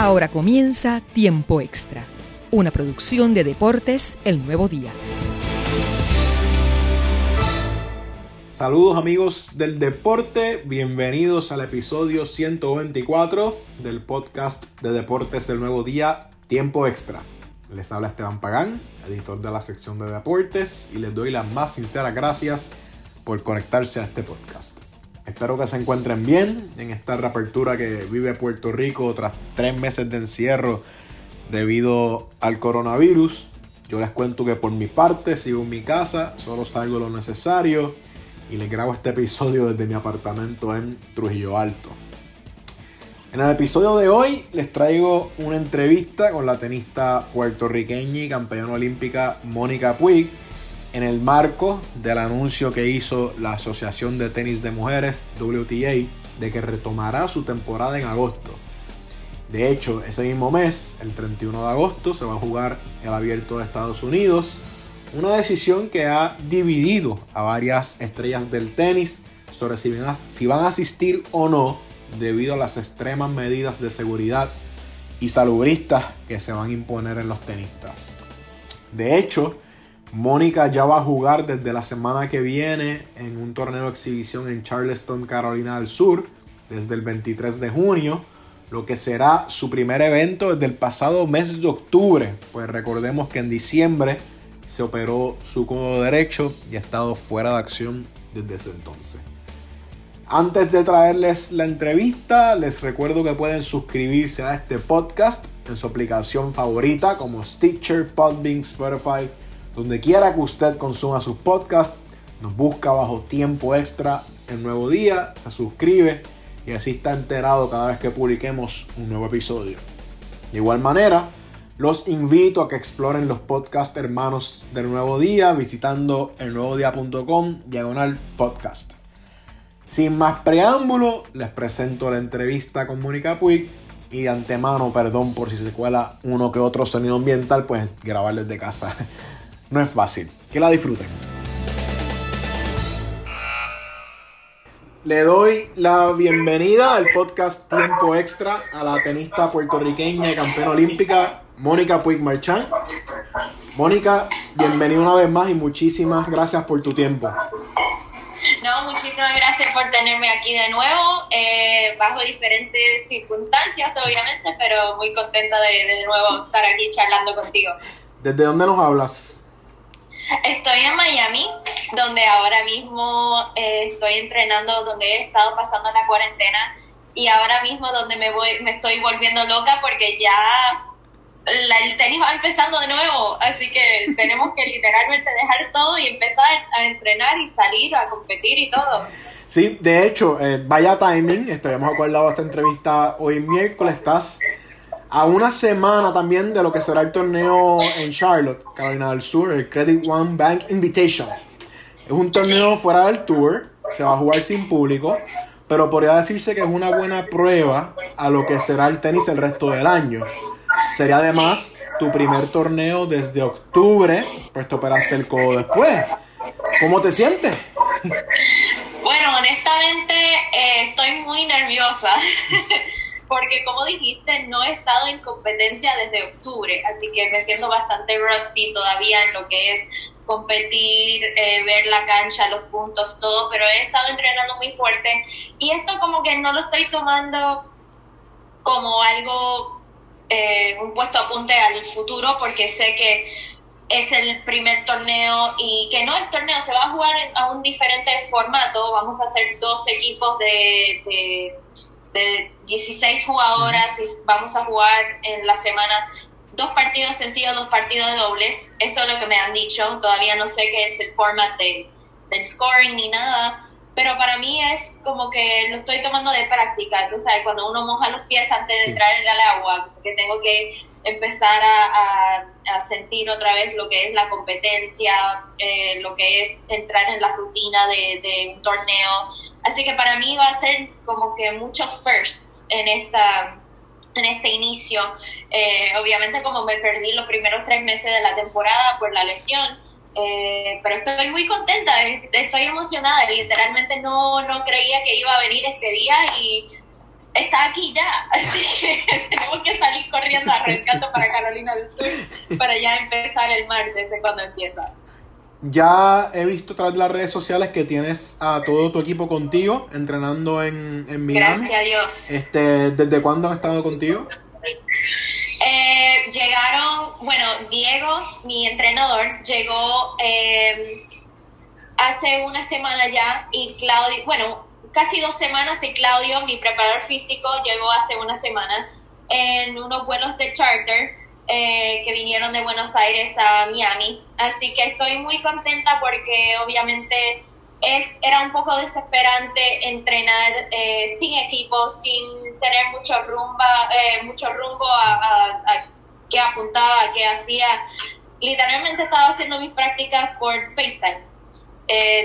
Ahora comienza Tiempo Extra, una producción de Deportes El Nuevo Día. Saludos amigos del deporte, bienvenidos al episodio 124 del podcast de Deportes El Nuevo Día, Tiempo Extra. Les habla Esteban Pagán, editor de la sección de deportes, y les doy las más sinceras gracias por conectarse a este podcast. Espero que se encuentren bien en esta reapertura que vive Puerto Rico tras tres meses de encierro debido al coronavirus. Yo les cuento que por mi parte sigo en mi casa, solo salgo lo necesario y les grabo este episodio desde mi apartamento en Trujillo Alto. En el episodio de hoy les traigo una entrevista con la tenista puertorriqueña y campeona olímpica Mónica Puig en el marco del anuncio que hizo la Asociación de Tenis de Mujeres, WTA, de que retomará su temporada en agosto. De hecho, ese mismo mes, el 31 de agosto, se va a jugar el abierto de Estados Unidos, una decisión que ha dividido a varias estrellas del tenis sobre si van a, asistir o no debido a las extremas medidas de seguridad y salubristas que se van a imponer en los tenistas. De hecho, Mónica ya va a jugar desde la semana que viene en un torneo de exhibición en Charleston, Carolina del Sur, desde el 23 de junio, lo que será su primer evento desde el pasado mes de octubre, pues recordemos que en diciembre se operó su codo derecho y ha estado fuera de acción desde ese entonces. Antes de traerles la entrevista, les recuerdo que pueden suscribirse a este podcast en su aplicación favorita como Stitcher, Podbean, Spotify, donde quiera que usted consuma sus podcasts, nos busca bajo tiempo extra el nuevo día, se suscribe y así está enterado cada vez que publiquemos un nuevo episodio. De igual manera, los invito a que exploren los podcasts hermanos del nuevo día visitando elnuevodía.com diagonal podcast. Sin más preámbulo, les presento la entrevista con Mónica Puig y de antemano, perdón por si se cuela uno que otro sonido ambiental, pues grabarles de casa. No es fácil. Que la disfruten. Le doy la bienvenida al podcast Tiempo Extra a la tenista puertorriqueña y campeona olímpica Mónica Puig Marchán. Mónica, bienvenida una vez más y muchísimas gracias por tu tiempo. No, muchísimas gracias por tenerme aquí de nuevo, eh, bajo diferentes circunstancias, obviamente, pero muy contenta de, de nuevo estar aquí charlando contigo. ¿Desde dónde nos hablas? Estoy en Miami, donde ahora mismo eh, estoy entrenando, donde he estado pasando la cuarentena y ahora mismo donde me voy, me estoy volviendo loca porque ya el tenis va empezando de nuevo, así que tenemos que literalmente dejar todo y empezar a entrenar y salir a competir y todo. Sí, de hecho, eh, vaya timing, estaremos acordado esta entrevista hoy miércoles, estás a una semana también de lo que será el torneo en Charlotte, Carolina del Sur, el Credit One Bank Invitation. Es un torneo fuera del tour, se va a jugar sin público, pero podría decirse que es una buena prueba a lo que será el tenis el resto del año. Sería además tu primer torneo desde octubre, pues te operaste el codo después. ¿Cómo te sientes? Bueno, honestamente eh, estoy muy nerviosa. porque como dijiste, no he estado en competencia desde octubre, así que me siento bastante rusty todavía en lo que es competir, eh, ver la cancha, los puntos, todo, pero he estado entrenando muy fuerte y esto como que no lo estoy tomando como algo, eh, un puesto apunte al futuro, porque sé que es el primer torneo y que no es torneo, se va a jugar a un diferente formato, vamos a hacer dos equipos de de 16 jugadoras y vamos a jugar en la semana dos partidos sencillos, dos partidos de dobles. Eso es lo que me han dicho. Todavía no sé qué es el format de, del scoring ni nada. Pero para mí es como que lo estoy tomando de práctica. Tú sabes, cuando uno moja los pies antes de entrar en el agua, que tengo que empezar a, a, sentir otra vez lo que es la competencia, eh, lo que es entrar en la rutina de, de un torneo Así que para mí va a ser como que muchos firsts en esta en este inicio. Eh, obviamente como me perdí los primeros tres meses de la temporada por la lesión, eh, pero estoy muy contenta, estoy emocionada, literalmente no, no creía que iba a venir este día y está aquí ya, así que tenemos que salir corriendo arrancando para Carolina del Sur para ya empezar el martes, es cuando empieza. Ya he visto a través de las redes sociales que tienes a todo tu equipo contigo, entrenando en, en Miami. Gracias a Dios. Este, ¿Desde cuándo han estado contigo? Eh, llegaron, bueno, Diego, mi entrenador, llegó eh, hace una semana ya y Claudio, bueno, casi dos semanas y Claudio, mi preparador físico, llegó hace una semana en unos vuelos de charter eh, que vinieron de Buenos Aires a Miami. Así que estoy muy contenta porque obviamente es, era un poco desesperante entrenar eh, sin equipo, sin tener mucho, rumba, eh, mucho rumbo a, a, qué apuntaba, qué hacía. Literalmente estaba haciendo mis prácticas por FaceTime.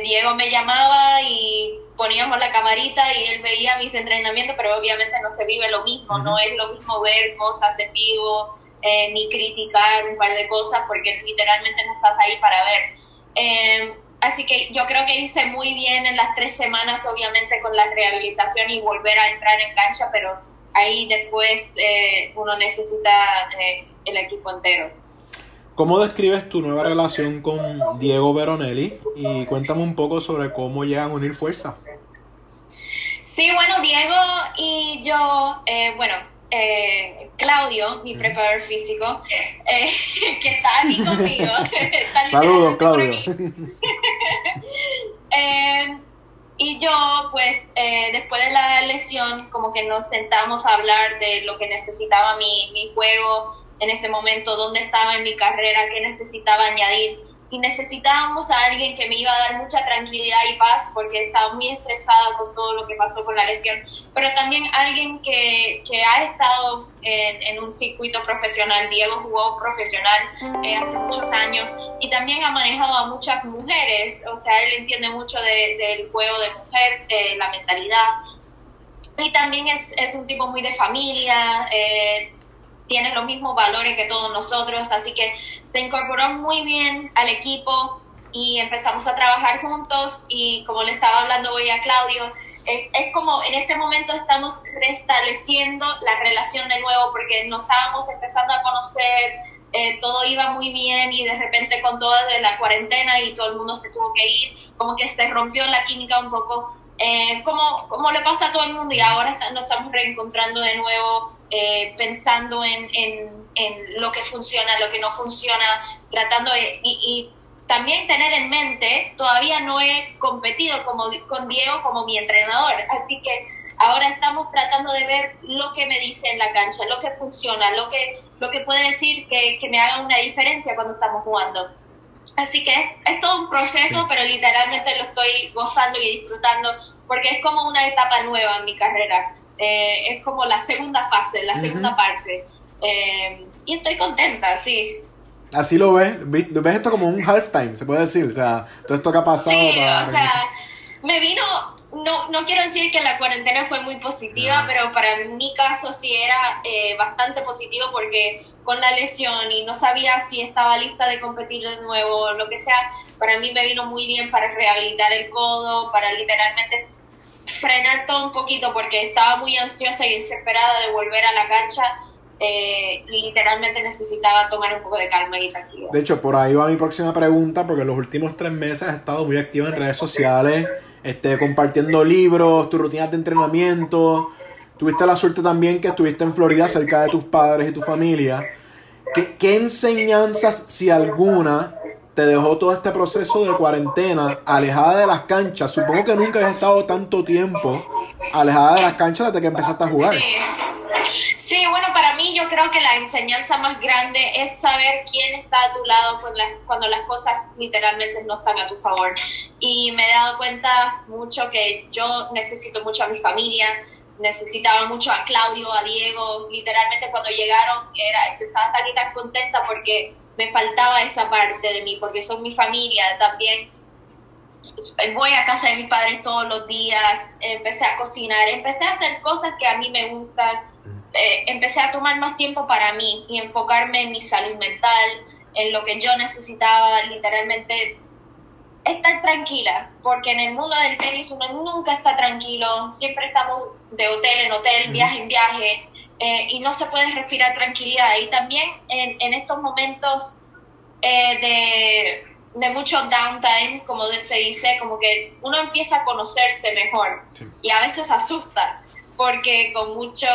Diego me llamaba y poníamos la camarita y él veía mis entrenamientos, pero obviamente no se vive lo mismo, no es lo mismo ver cosas en vivo, eh, ni criticar un par de cosas porque literalmente no estás ahí para ver. Eh, así que yo creo que hice muy bien en las tres semanas, obviamente con la rehabilitación y volver a entrar en cancha, pero ahí después eh, uno necesita el equipo entero. ¿Cómo describes tu nueva relación con Diego Veronelli? Y cuéntame un poco sobre cómo llegan a unir fuerza. Sí, bueno, Diego y yo, bueno, eh, Claudio, mi preparador físico, eh, que está aquí conmigo. Saludos, Claudio. Eh, y yo, pues, después de la lesión, como que nos sentamos a hablar de lo que necesitaba mi, mi juego en ese momento, dónde estaba en mi carrera, qué necesitaba añadir y necesitábamos a alguien que me iba a dar mucha tranquilidad y paz porque estaba muy estresada con todo lo que pasó con la lesión, pero también alguien que, que ha estado en, en, un circuito profesional. Diego jugó profesional eh, hace muchos años y también ha manejado a muchas mujeres, o sea, él entiende mucho de, del juego de mujer, de la mentalidad. Y también es, es un tipo muy de familia, eh, tiene los mismos valores que todos nosotros, así que se incorporó muy bien al equipo y empezamos a trabajar juntos. Y como le estaba hablando hoy a Claudio, es, como en este momento estamos restableciendo la relación de nuevo porque nos estábamos empezando a conocer, eh, todo iba muy bien y de repente con toda la cuarentena y todo el mundo se tuvo que ir, como que se rompió la química un poco, eh, como, como le pasa a todo el mundo y ahora nos estamos reencontrando de nuevo eh, pensando en, en, lo que funciona, lo que no funciona, tratando de... Y, también tener en mente, todavía no he competido como, con Diego como mi entrenador, así que ahora estamos tratando de ver lo que me dice en la cancha, lo que funciona, lo que, lo que puede decir que, que me haga una diferencia cuando estamos jugando. Así que es, es, todo un proceso, pero literalmente lo estoy gozando y disfrutando porque es como una etapa nueva en mi carrera. Eh, es como la segunda fase, la segunda parte. Eh, y estoy contenta, sí. Así lo ves, ves esto como un halftime, se puede decir, o sea, todo esto que ha pasado. Sí, o sea, me vino, no, no quiero decir que la cuarentena fue muy positiva, pero para mi caso sí era eh, bastante positivo porque con la lesión y no sabía si estaba lista de competir de nuevo, lo que sea, para mí me vino muy bien para rehabilitar el codo, para literalmente frenar todo un poquito porque estaba muy ansiosa y desesperada de volver a la cancha. Eh, literalmente necesitaba tomar un poco de calma y tranquilidad. De hecho, por ahí va mi próxima pregunta, porque los últimos tres meses has estado muy activa en redes sociales, este, compartiendo libros, tus rutinas de entrenamiento. Tuviste la suerte también que estuviste en Florida cerca de tus padres y tu familia. ¿Qué, qué enseñanzas, si alguna, te dejó todo este proceso de cuarentena alejada de las canchas. Supongo que nunca has estado tanto tiempo alejada de las canchas desde que empezaste a jugar. Sí. bueno, para mí yo creo que la enseñanza más grande es saber quién está a tu lado cuando las cosas literalmente no están a tu favor. Y me he dado cuenta mucho que yo necesito mucho a mi familia, necesitaba mucho a Claudio, a Diego. Literalmente cuando llegaron era, estaba tan y tan contenta porque me faltaba esa parte de mí, porque son mi familia también. Voy a casa de mis padres todos los días, empecé a cocinar, empecé a hacer cosas que a mí me gustan, eh, empecé a tomar más tiempo para mí y enfocarme en mi salud mental, en lo que yo necesitaba, literalmente estar tranquila, porque en el mundo del tenis uno nunca está tranquilo, siempre estamos de hotel en hotel, viaje en viaje, eh, y no se puede respirar tranquilidad. Y también en, en estos momentos eh, de, de, mucho downtime, como se dice, como que uno empieza a conocerse mejor y a veces asusta porque con mucho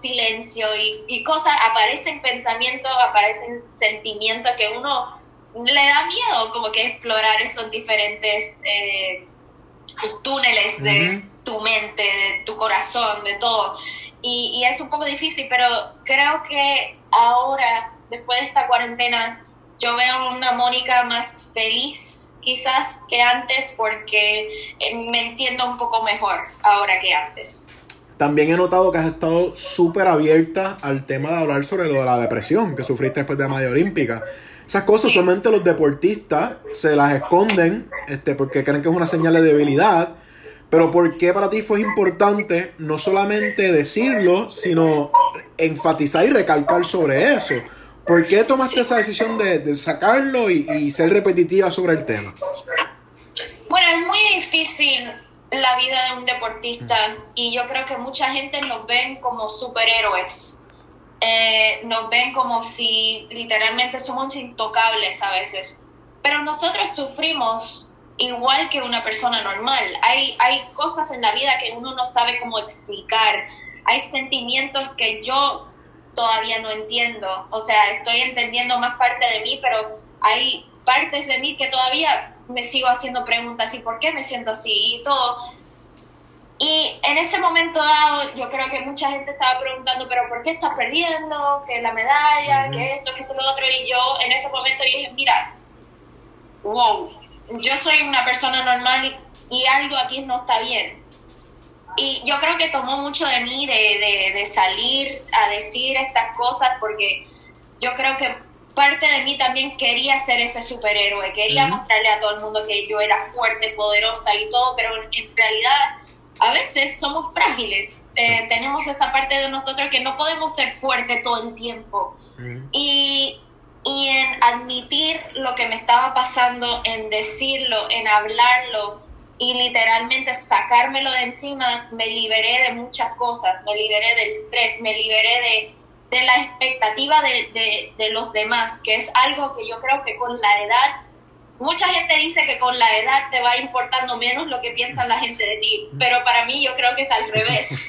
silencio y, y, cosas aparecen pensamientos, aparecen sentimientos que uno le da miedo como que explorar esos diferentes eh, túneles de tu mente, de tu corazón, de todo. Y, y, es un poco difícil, pero creo que ahora, después de esta cuarentena, yo veo una Mónica más feliz quizás que antes porque eh, me entiendo un poco mejor ahora que antes. También he notado que has estado súper abierta al tema de hablar sobre lo de la depresión que sufriste después de la media olímpica. Esas cosas solamente los deportistas se las esconden este, porque creen que es una señal de debilidad. Pero ¿por qué para ti fue importante no solamente decirlo, sino enfatizar y recalcar sobre eso? ¿Por qué tomaste esa decisión de, sacarlo y, y, ser repetitiva sobre el tema? Bueno, es muy difícil la vida de un deportista y yo creo que mucha gente nos ven como superhéroes eh, nos ven como si literalmente somos intocables a veces. Pero nosotros sufrimos igual que una persona normal. Hay, hay cosas en la vida que uno no sabe cómo explicar. Hay sentimientos que yo todavía no entiendo. O sea, estoy entendiendo más parte de mí, pero hay partes de mí que todavía me sigo haciendo preguntas y por qué me siento así y todo. Y en ese momento dado, yo creo que mucha gente estaba preguntando, pero ¿por qué estás perdiendo? ¿Qué es la medalla? ¿Qué esto? ¿Qué es lo otro? Y yo en ese momento dije, mira, wow, yo soy una persona normal y algo aquí no está bien. Y yo creo que tomó mucho de mí de, de, de salir a decir estas cosas porque yo creo que parte de mí también quería ser ese superhéroe, quería mostrarle a todo el mundo que yo era fuerte, poderosa y todo, pero en realidad a veces somos frágiles, eh, tenemos esa parte de nosotros que no podemos ser fuertes todo el tiempo. y, y en admitir lo que me estaba pasando, en decirlo, en hablarlo y literalmente sacármelo de encima, me liberé de muchas cosas, me liberé del estrés, me liberé de, de la expectativa de, de, de los demás, que es algo que yo creo que con la edad mucha gente dice que con la edad te va importando menos lo que piensa la gente de ti, pero para mí yo creo que es al revés.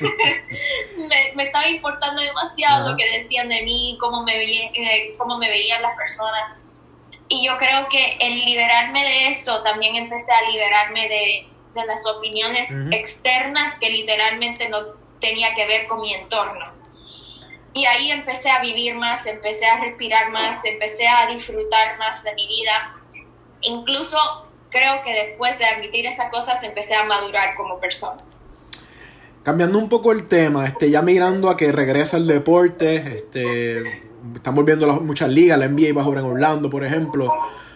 me, estaba importando demasiado lo que decían de mí, cómo me, eh, cómo me veían las personas. Y yo creo que el liberarme de eso, también empecé a liberarme de, de las opiniones externas que literalmente no tenía que ver con mi entorno. Y ahí empecé a vivir más, empecé a respirar más, empecé a disfrutar más de mi vida incluso creo que después de admitir esas cosas empecé a madurar como persona. Cambiando un poco el tema, este, ya mirando a que regresa el deporte, este, estamos viendo muchas ligas, la NBA va a jugar en Orlando, por ejemplo,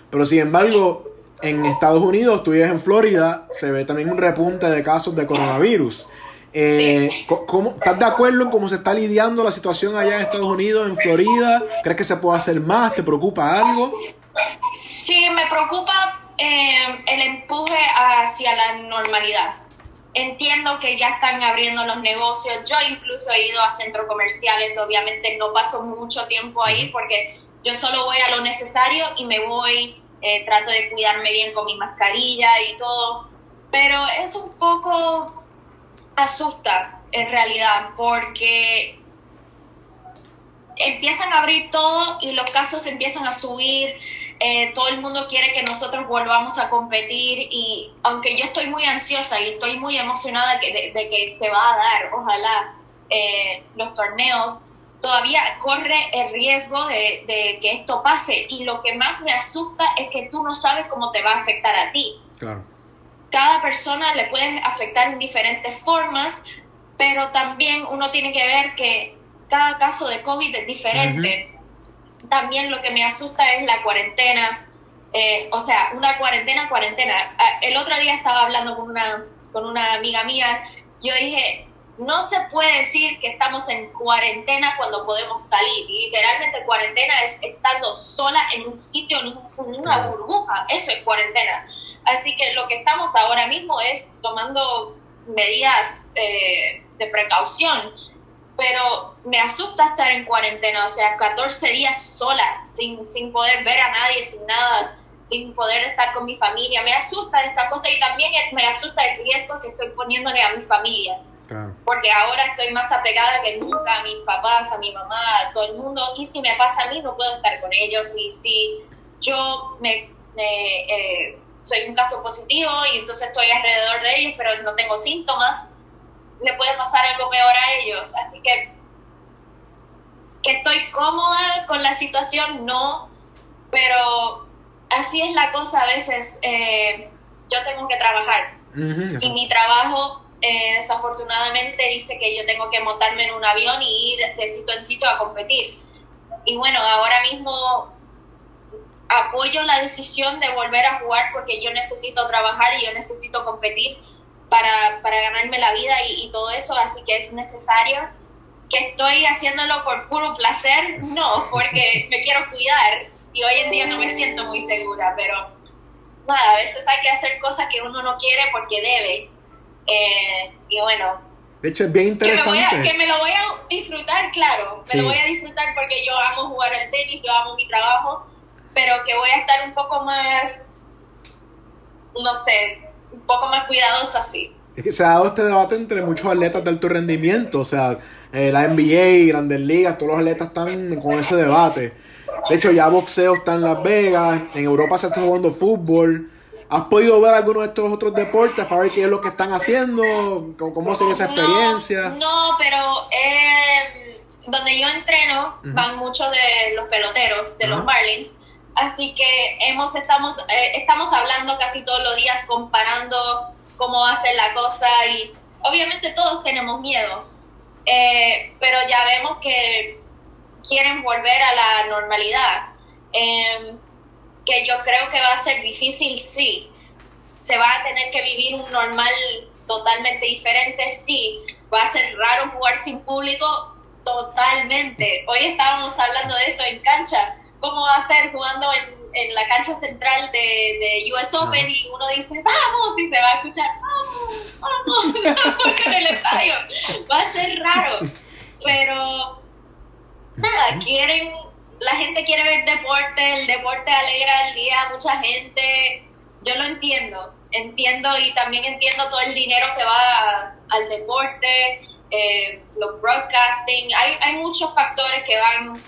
pero sin embargo, en Estados Unidos, tú vives en Florida, se ve también un repunte de casos de coronavirus. Eh, ¿cómo, ¿Estás de acuerdo en cómo se está lidiando la situación allá en Estados Unidos, en Florida? ¿Crees que se puede hacer más? ¿Te preocupa algo? Sí, me preocupa eh, el empuje hacia la normalidad. Entiendo que ya están abriendo los negocios. Yo incluso he ido a centros comerciales. Obviamente no paso mucho tiempo ahí porque yo solo voy a lo necesario y me voy, eh, trato de cuidarme bien con mi mascarilla y todo. Pero es un poco asusta en realidad porque empiezan a abrir todo y los casos empiezan a subir eh, todo el mundo quiere que nosotros volvamos a competir y aunque yo estoy muy ansiosa y estoy muy emocionada de, de que se va a dar, ojalá, eh, los torneos, todavía corre el riesgo de, de, que esto pase y lo que más me asusta es que tú no sabes cómo te va a afectar a ti. Claro. Cada persona le puede afectar en diferentes formas, pero también uno tiene que ver que cada caso de COVID es diferente también lo que me asusta es la cuarentena, eh, o sea, una cuarentena, cuarentena. Ah, el otro día estaba hablando con una, con una amiga mía, yo dije, no se puede decir que estamos en cuarentena cuando podemos salir. Literalmente cuarentena es estando sola en un sitio, en, una burbuja. Eso es cuarentena. Así que lo que estamos ahora mismo es tomando medidas eh, de precaución, pero me asusta estar en cuarentena, o sea, 14 días sola, sin, sin poder ver a nadie, sin nada, sin poder estar con mi familia. Me asusta esa cosa y también me asusta el riesgo que estoy poniéndole a mi familia. Porque ahora estoy más apegada que nunca a mis papás, a mi mamá, a todo el mundo. Y si me pasa a mí, no puedo estar con ellos. Y si yo me, eh, soy un caso positivo y entonces estoy alrededor de ellos, pero no tengo síntomas, le puede pasar algo peor a ellos. Así que, que estoy cómoda con la situación, no, pero así es la cosa a veces. Eh, yo tengo que trabajar y mi trabajo eh, desafortunadamente dice que yo tengo que montarme en un avión y ir de sitio en sitio a competir. Y bueno, ahora mismo apoyo la decisión de volver a jugar porque yo necesito trabajar y yo necesito competir para, para ganarme la vida y, todo eso, así que es necesario que estoy haciéndolo por puro placer, no, porque me quiero cuidar y hoy en día no me siento muy segura, pero nada, a veces hay que hacer cosas que uno no quiere porque debe. Eh, y bueno. De hecho, es bien interesante. Que me, que me lo voy a disfrutar, claro. Me lo voy a disfrutar porque yo amo jugar al tenis, yo amo mi trabajo, pero que voy a estar un poco más, no sé, un poco más cuidadoso así. Es que se ha dado este debate entre muchos atletas de alto rendimiento, o sea, eh, la NBA, Grandes Ligas, todos los atletas están con ese debate. De hecho, ya boxeo está en Las Vegas, en Europa se está jugando fútbol. ¿Has podido ver algunos de estos otros deportes para ver qué es lo que están haciendo? ¿Cómo, sigue esa experiencia? No, pero eh, donde yo entreno van muchos de los peloteros, de los Marlins. Así que hemos, estamos, eh, estamos hablando casi todos los días, comparando cómo va a ser la cosa y obviamente todos tenemos miedo, eh, pero ya vemos que quieren volver a la normalidad. Em, que yo creo que va a ser difícil, sí. Se va a tener que vivir un normal totalmente diferente, sí. Va a ser raro jugar sin público, totalmente. Hoy estábamos hablando de eso en cancha. ¿Cómo va a ser jugando en, la cancha central de, de US Open y uno dice, vamos, y se va a escuchar, vamos, vamos, en el estadio? Va a ser raro. Pero nada, quieren la gente quiere ver deporte, el deporte alegra el día a mucha gente. Yo lo entiendo, entiendo y también entiendo todo el dinero que va al deporte, eh, los broadcasting. Hay, hay muchos factores que van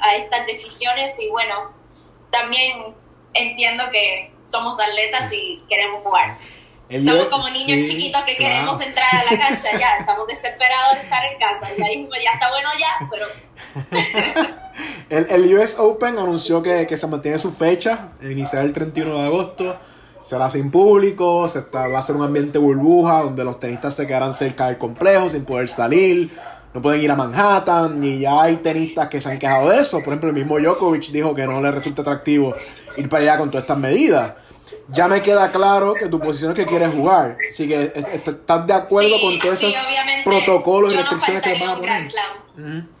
a, estas decisiones y bueno, también entiendo que somos atletas y queremos jugar. Somos como niños chiquitos que queremos entrar a la cancha, ya, estamos desesperados de estar en casa, ya ya está bueno ya, pero... el, el, US Open anunció que, que, se mantiene su fecha, iniciará el 31 de agosto, será sin público, se está, va a ser un ambiente burbuja donde los tenistas se quedarán cerca del complejo sin poder salir, no pueden ir a Manhattan, y ya hay tenistas que se han quejado de eso, por ejemplo el mismo Djokovic dijo que no le resulta atractivo ir para allá con todas estas medidas ya me queda claro que tu posición es que quieres jugar. Así que estás de acuerdo con todos esos protocolos y restricciones que van a poner.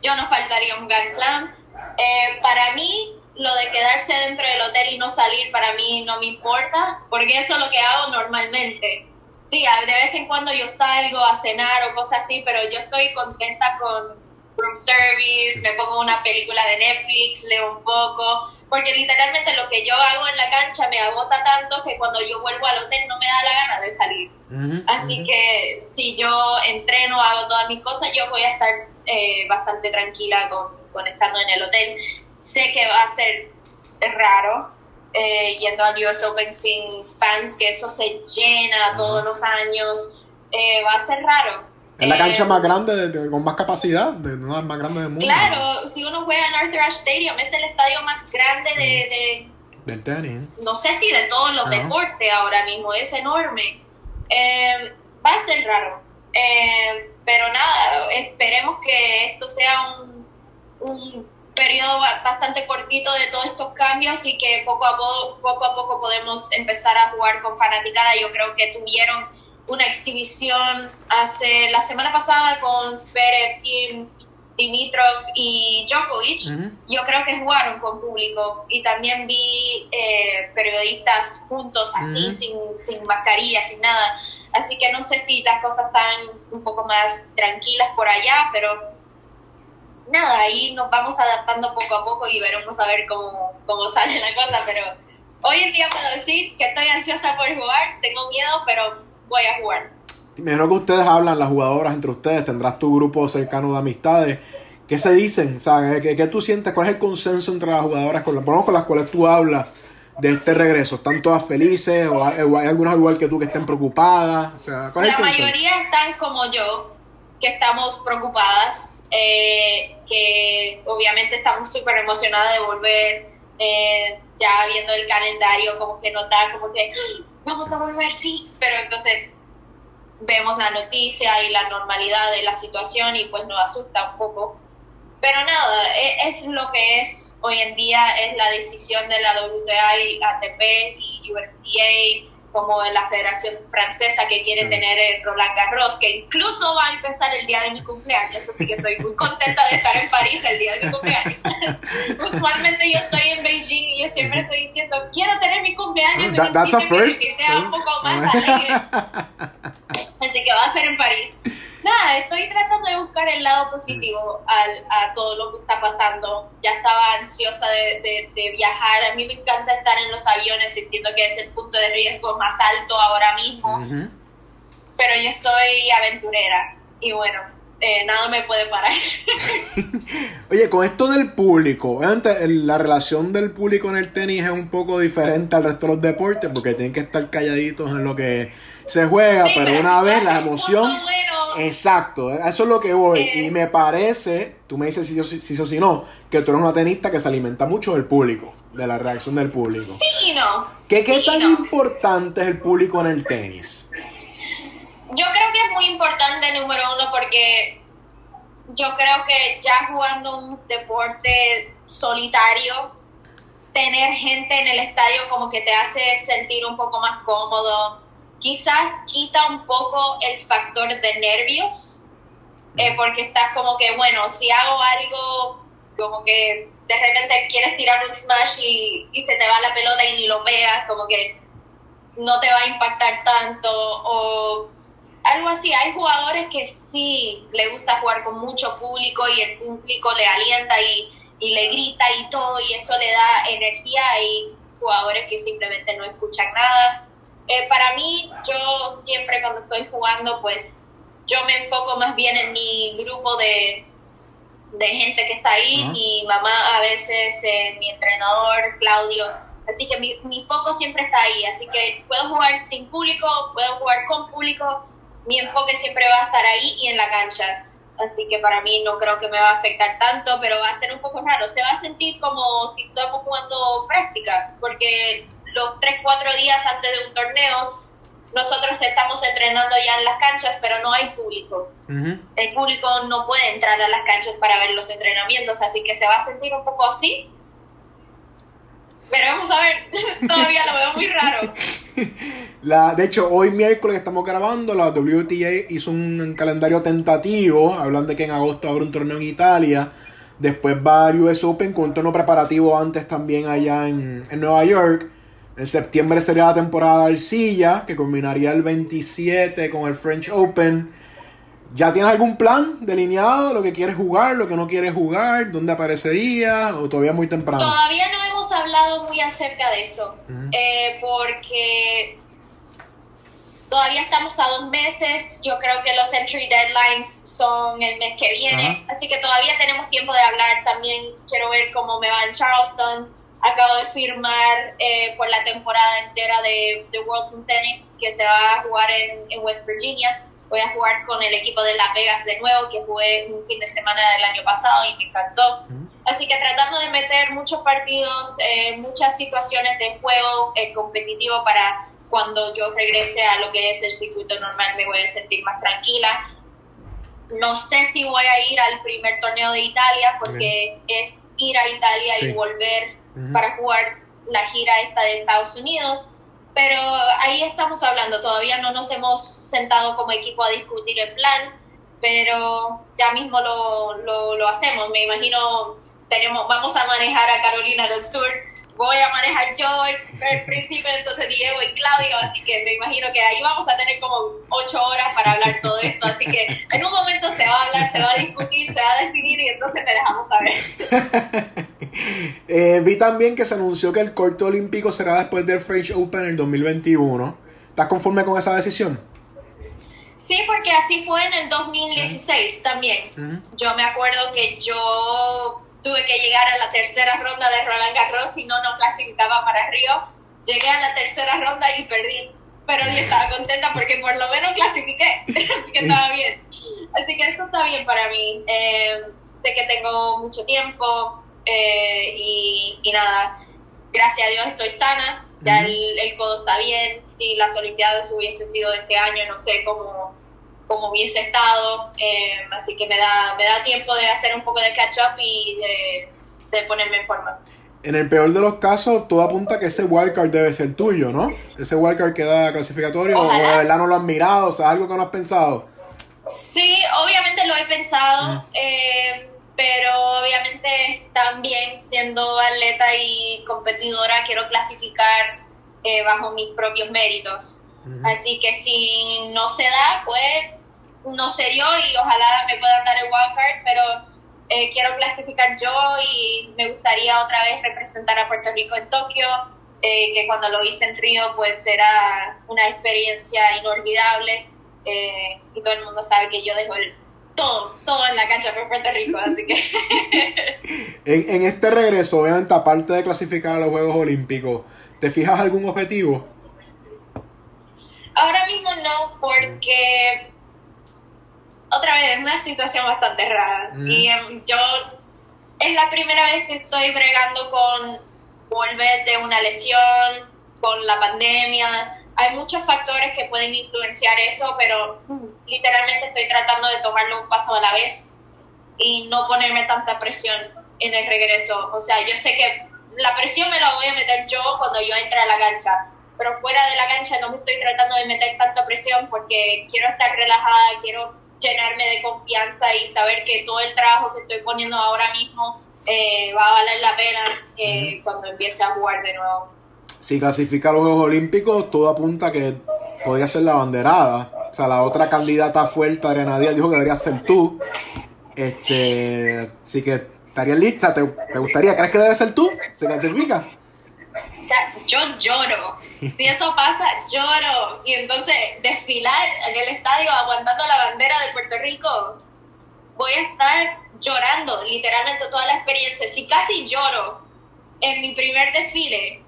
Yo no faltaría un Grand Slam. Eh, para mí, lo de quedarse dentro del hotel y no salir, para mí no me importa, porque eso es lo que hago normalmente. Sí, de vez en cuando yo salgo a cenar o cosas así, pero yo estoy contenta con room service, me pongo una película de Netflix, leo un poco porque literalmente lo que yo hago en la cancha me agota tanto que cuando yo vuelvo al hotel no me da la gana de salir. Así que si yo entreno, hago todas mis cosas, yo voy a estar eh, bastante tranquila con, estando en el hotel. Sé que va a ser raro eh, yendo al US Open sin fans, que eso se llena todos los años. Eh, va a ser raro, es la cancha más grande, con más capacidad, de una más grande del mundo. Claro, si uno juega en Arthur Ashe Stadium, es el estadio más grande de... del tenis. No sé si de todos los deportes ahora mismo, es enorme. Eh, va a ser raro. Eh, pero nada, esperemos que esto sea un, un periodo bastante cortito de todos estos cambios y que poco a poco, poco a poco podemos empezar a jugar con fanaticada. Yo creo que tuvieron una exhibición hace la semana pasada con Zverev, Team, Dimitrov y Djokovic, yo creo que jugaron con público y también vi eh, periodistas juntos así, sin, sin mascarilla, sin nada. Así que no sé si las cosas están un poco más tranquilas por allá, pero nada, ahí nos vamos adaptando poco a poco y veremos a ver cómo, cómo sale la cosa, pero hoy en día puedo decir que estoy ansiosa por jugar, tengo miedo, pero voy a jugar. Mejor que ustedes hablan, las jugadoras entre ustedes, tendrás tu grupo cercano de amistades. ¿Qué se dicen? ¿Qué, ¿Qué, tú sientes? ¿Cuál es el consenso entre las jugadoras con, con las cuales tú hablas de este regreso? ¿Están todas felices o hay, algunas igual que tú que estén preocupadas? la mayoría están como yo, que estamos preocupadas, eh, que obviamente estamos súper emocionadas de volver, eh, ya viendo el calendario, como que notar, como que ¡Ah! vamos a volver, sí, pero entonces vemos la noticia y la normalidad de la situación y pues nos asusta un poco. Pero nada, e, es, lo que es hoy en día, es la decisión de la WTA y ATP y USTA como en la Federación Francesa que quiere tener el Roland Garros, que incluso va a empezar el día de mi cumpleaños, así que estoy muy contenta de estar en París el día de mi cumpleaños. Usualmente yo estoy en Beijing y yo siempre estoy diciendo, quiero tener mi cumpleaños That, that's a first. que sea un poco más alegre. Así que va a ser en París nada, estoy tratando de buscar el lado positivo al, a todo lo que está pasando. Ya estaba ansiosa de, de, viajar. A mí me encanta estar en los aviones, entiendo que es el punto de riesgo más alto ahora mismo. Pero yo soy aventurera y bueno, eh, nada me puede parar. Oye, con esto del público, la relación del público en el tenis es un poco diferente al resto de los deportes porque tienen que estar calladitos en lo que se juega, pero, una vez la emoción... Exacto, eso es lo que voy. Y me parece, tú me dices si yo si, o si no, que tú eres una tenista que se alimenta mucho del público, de la reacción del público. Sí y no. ¿Qué, qué tan importante es el público en el tenis? Yo creo que es muy importante, número uno, porque yo creo que ya jugando un deporte solitario, tener gente en el estadio como que te hace sentir un poco más cómodo quizás quita un poco el factor de nervios, eh, porque estás como que, bueno, si hago algo, como que de repente quieres tirar un smash y, y se te va la pelota y ni lo pegas, como que no te va a impactar tanto, o algo así. Hay jugadores que sí le gusta jugar con mucho público y el público le alienta y, y le grita y todo, y eso le da energía. Hay jugadores que simplemente no escuchan nada eh, para mí, yo siempre cuando estoy jugando, pues yo me enfoco más bien en mi grupo de, de gente que está ahí, mi mamá a veces, eh, mi entrenador, Claudio. Así que mi, mi foco siempre está ahí. Así que puedo jugar sin público, puedo jugar con público, mi enfoque siempre va a estar ahí y en la cancha. Así que para mí no creo que me va a afectar tanto, pero va a ser un poco raro. Se va a sentir como si estamos jugando práctica, porque los 3, 4 días antes de un torneo, nosotros estamos entrenando ya en las canchas, pero no hay público. El público no puede entrar a las canchas para ver los entrenamientos, así que se va a sentir un poco así. Pero vamos a ver, todavía lo veo muy raro. La, de hecho, hoy miércoles estamos grabando, la WTA hizo un calendario tentativo, hablando de que en agosto habrá un torneo en Italia. Después va al US Open con un torneo preparativo antes también allá en, en Nueva York. En septiembre sería la temporada de Arcilla, que culminaría el 27 con el French Open. ¿Ya tienes algún plan delineado? ¿Lo que quieres jugar, lo que no quieres jugar? ¿Dónde aparecería? ¿O todavía muy temprano? Todavía no hemos hablado muy acerca de eso. Eh, porque todavía estamos a dos meses. Yo creo que los entry deadlines son el mes que viene. Así que todavía tenemos tiempo de hablar. También quiero ver cómo me va en Charleston Acabo de firmar eh, por la temporada entera de, de World Team Tennis que se va a jugar en, en, West Virginia. Voy a jugar con el equipo de Las Vegas de nuevo, que jugué un fin de semana del año pasado y me encantó. Así que tratando de meter muchos partidos, eh, muchas situaciones de juego eh, competitivo para cuando yo regrese a lo que es el circuito normal me voy a sentir más tranquila. No sé si voy a ir al primer torneo de Italia porque es ir a Italia y volver para jugar la gira esta de Estados Unidos, pero ahí estamos hablando, todavía no nos hemos sentado como equipo a discutir el plan. pero ya mismo lo, lo, lo hacemos. Me imagino, tenemos, vamos a manejar a Carolina del Sur voy a manejar yo el, principio, entonces Diego y Claudio, así que me imagino que ahí vamos a tener como ocho horas para hablar todo esto, así que en un momento se va a hablar, se va a discutir, se va a definir y entonces te dejamos saber. eh, vi también que se anunció que el corte olímpico será después del French Open en el 2021. ¿Estás conforme con esa decisión? Sí, porque así fue en el 2016 también. Yo me acuerdo que yo tuve que llegar a la tercera ronda de Roland Garros, si no, no clasificaba para Río. Llegué a la tercera ronda y perdí, pero yo estaba contenta porque por lo menos clasifiqué, así que estaba bien. Así que eso está bien para mí. Eh, sé que tengo mucho tiempo eh, y, nada, gracias a Dios estoy sana, ya el, el codo está bien. Si las Olimpiadas hubiese sido este año, no sé cómo como hubiese estado, eh, así que me da, me da tiempo de hacer un poco de catch up y de, ponerme en forma. En el peor de los casos, todo apunta que ese wildcard debe ser tuyo, ¿no? Ese wildcard queda clasificatorio, o de verdad no lo has mirado, o sea, algo que no has pensado. Sí, obviamente lo he pensado, eh, pero obviamente también siendo atleta y competidora quiero clasificar eh, bajo mis propios méritos. Así que si no se da, pues no se dio y ojalá me puedan dar el wildcard, pero eh, quiero clasificar yo y me gustaría otra vez representar a Puerto Rico en Tokio, eh, que cuando lo hice en Río pues será una experiencia inolvidable eh, y todo el mundo sabe que yo dejo el todo, todo en la cancha por Puerto Rico, así que... en, en este regreso, obviamente, aparte de clasificar a los Juegos Olímpicos, ¿te fijas algún objetivo? Ahora mismo no, porque otra vez es una situación bastante rara. Mm. Y em, yo es la primera vez que estoy bregando con volver de una lesión, con la pandemia. Hay muchos factores que pueden influenciar eso, pero literalmente estoy tratando de tomarlo un paso a la vez y no ponerme tanta presión en el regreso. O sea, yo sé que la presión me la voy a meter yo cuando yo entre a la cancha pero fuera de la cancha no me estoy tratando de meter tanta presión porque quiero estar relajada, quiero llenarme de confianza y saber que todo el trabajo que estoy poniendo ahora mismo eh, va a valer la pena eh, cuando empiece a jugar de nuevo. Si clasifica a los Juegos Olímpicos, todo apunta que podría ser la banderada. O sea, la otra candidata fuerte, Díaz, dijo que debería ser tú. Este, así que estarías lista. ¿Te, ¿Te, gustaría? ¿Crees que debe ser tú? ¿Se clasifica? yo lloro. Si eso pasa, lloro. Y entonces desfilar en el estadio aguantando la bandera de Puerto Rico, voy a estar llorando literalmente toda la experiencia. Si casi lloro en mi primer desfile,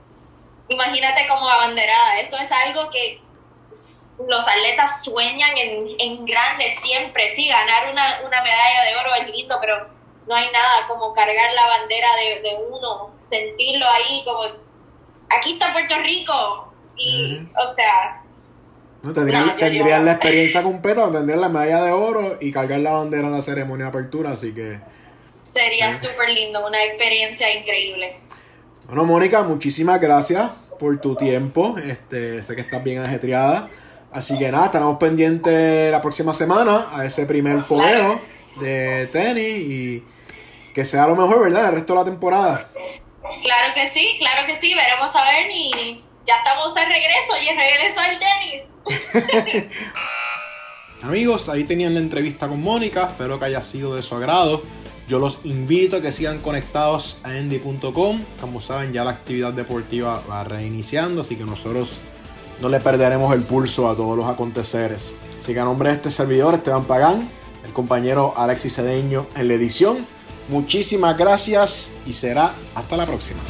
imagínate como abanderada. Eso es algo que los atletas sueñan en, en grande siempre. Sí, ganar una, una medalla de oro es lindo, pero no hay nada como cargar la bandera de, de uno, sentirlo ahí como aquí está Puerto Rico. Y, o sea... No, tendrían, la experiencia completa, tendrían la medalla de oro y cargar la bandera en la ceremonia de apertura, así que... Sería súper lindo, una experiencia increíble. Bueno, Mónica, muchísimas gracias por tu tiempo. Este, sé que estás bien ajetreada. Así que nada, estaremos pendientes la próxima semana a ese primer fogueo de tenis y que sea lo mejor, ¿verdad? El resto de la temporada. Claro que sí, claro que sí, veremos a ver y ya estamos de regreso y regreso al tenis. Amigos, ahí tenían la entrevista con Mónica, espero que haya sido de su agrado. Yo los invito a que sigan conectados a endy.com. Como saben, ya la actividad deportiva va reiniciando, así que nosotros no le perderemos el pulso a todos los aconteceres. Así que a nombre de este servidor, Esteban Pagán, el compañero Alexis Cedeño en la edición, Muchísimas gracias y será hasta la próxima.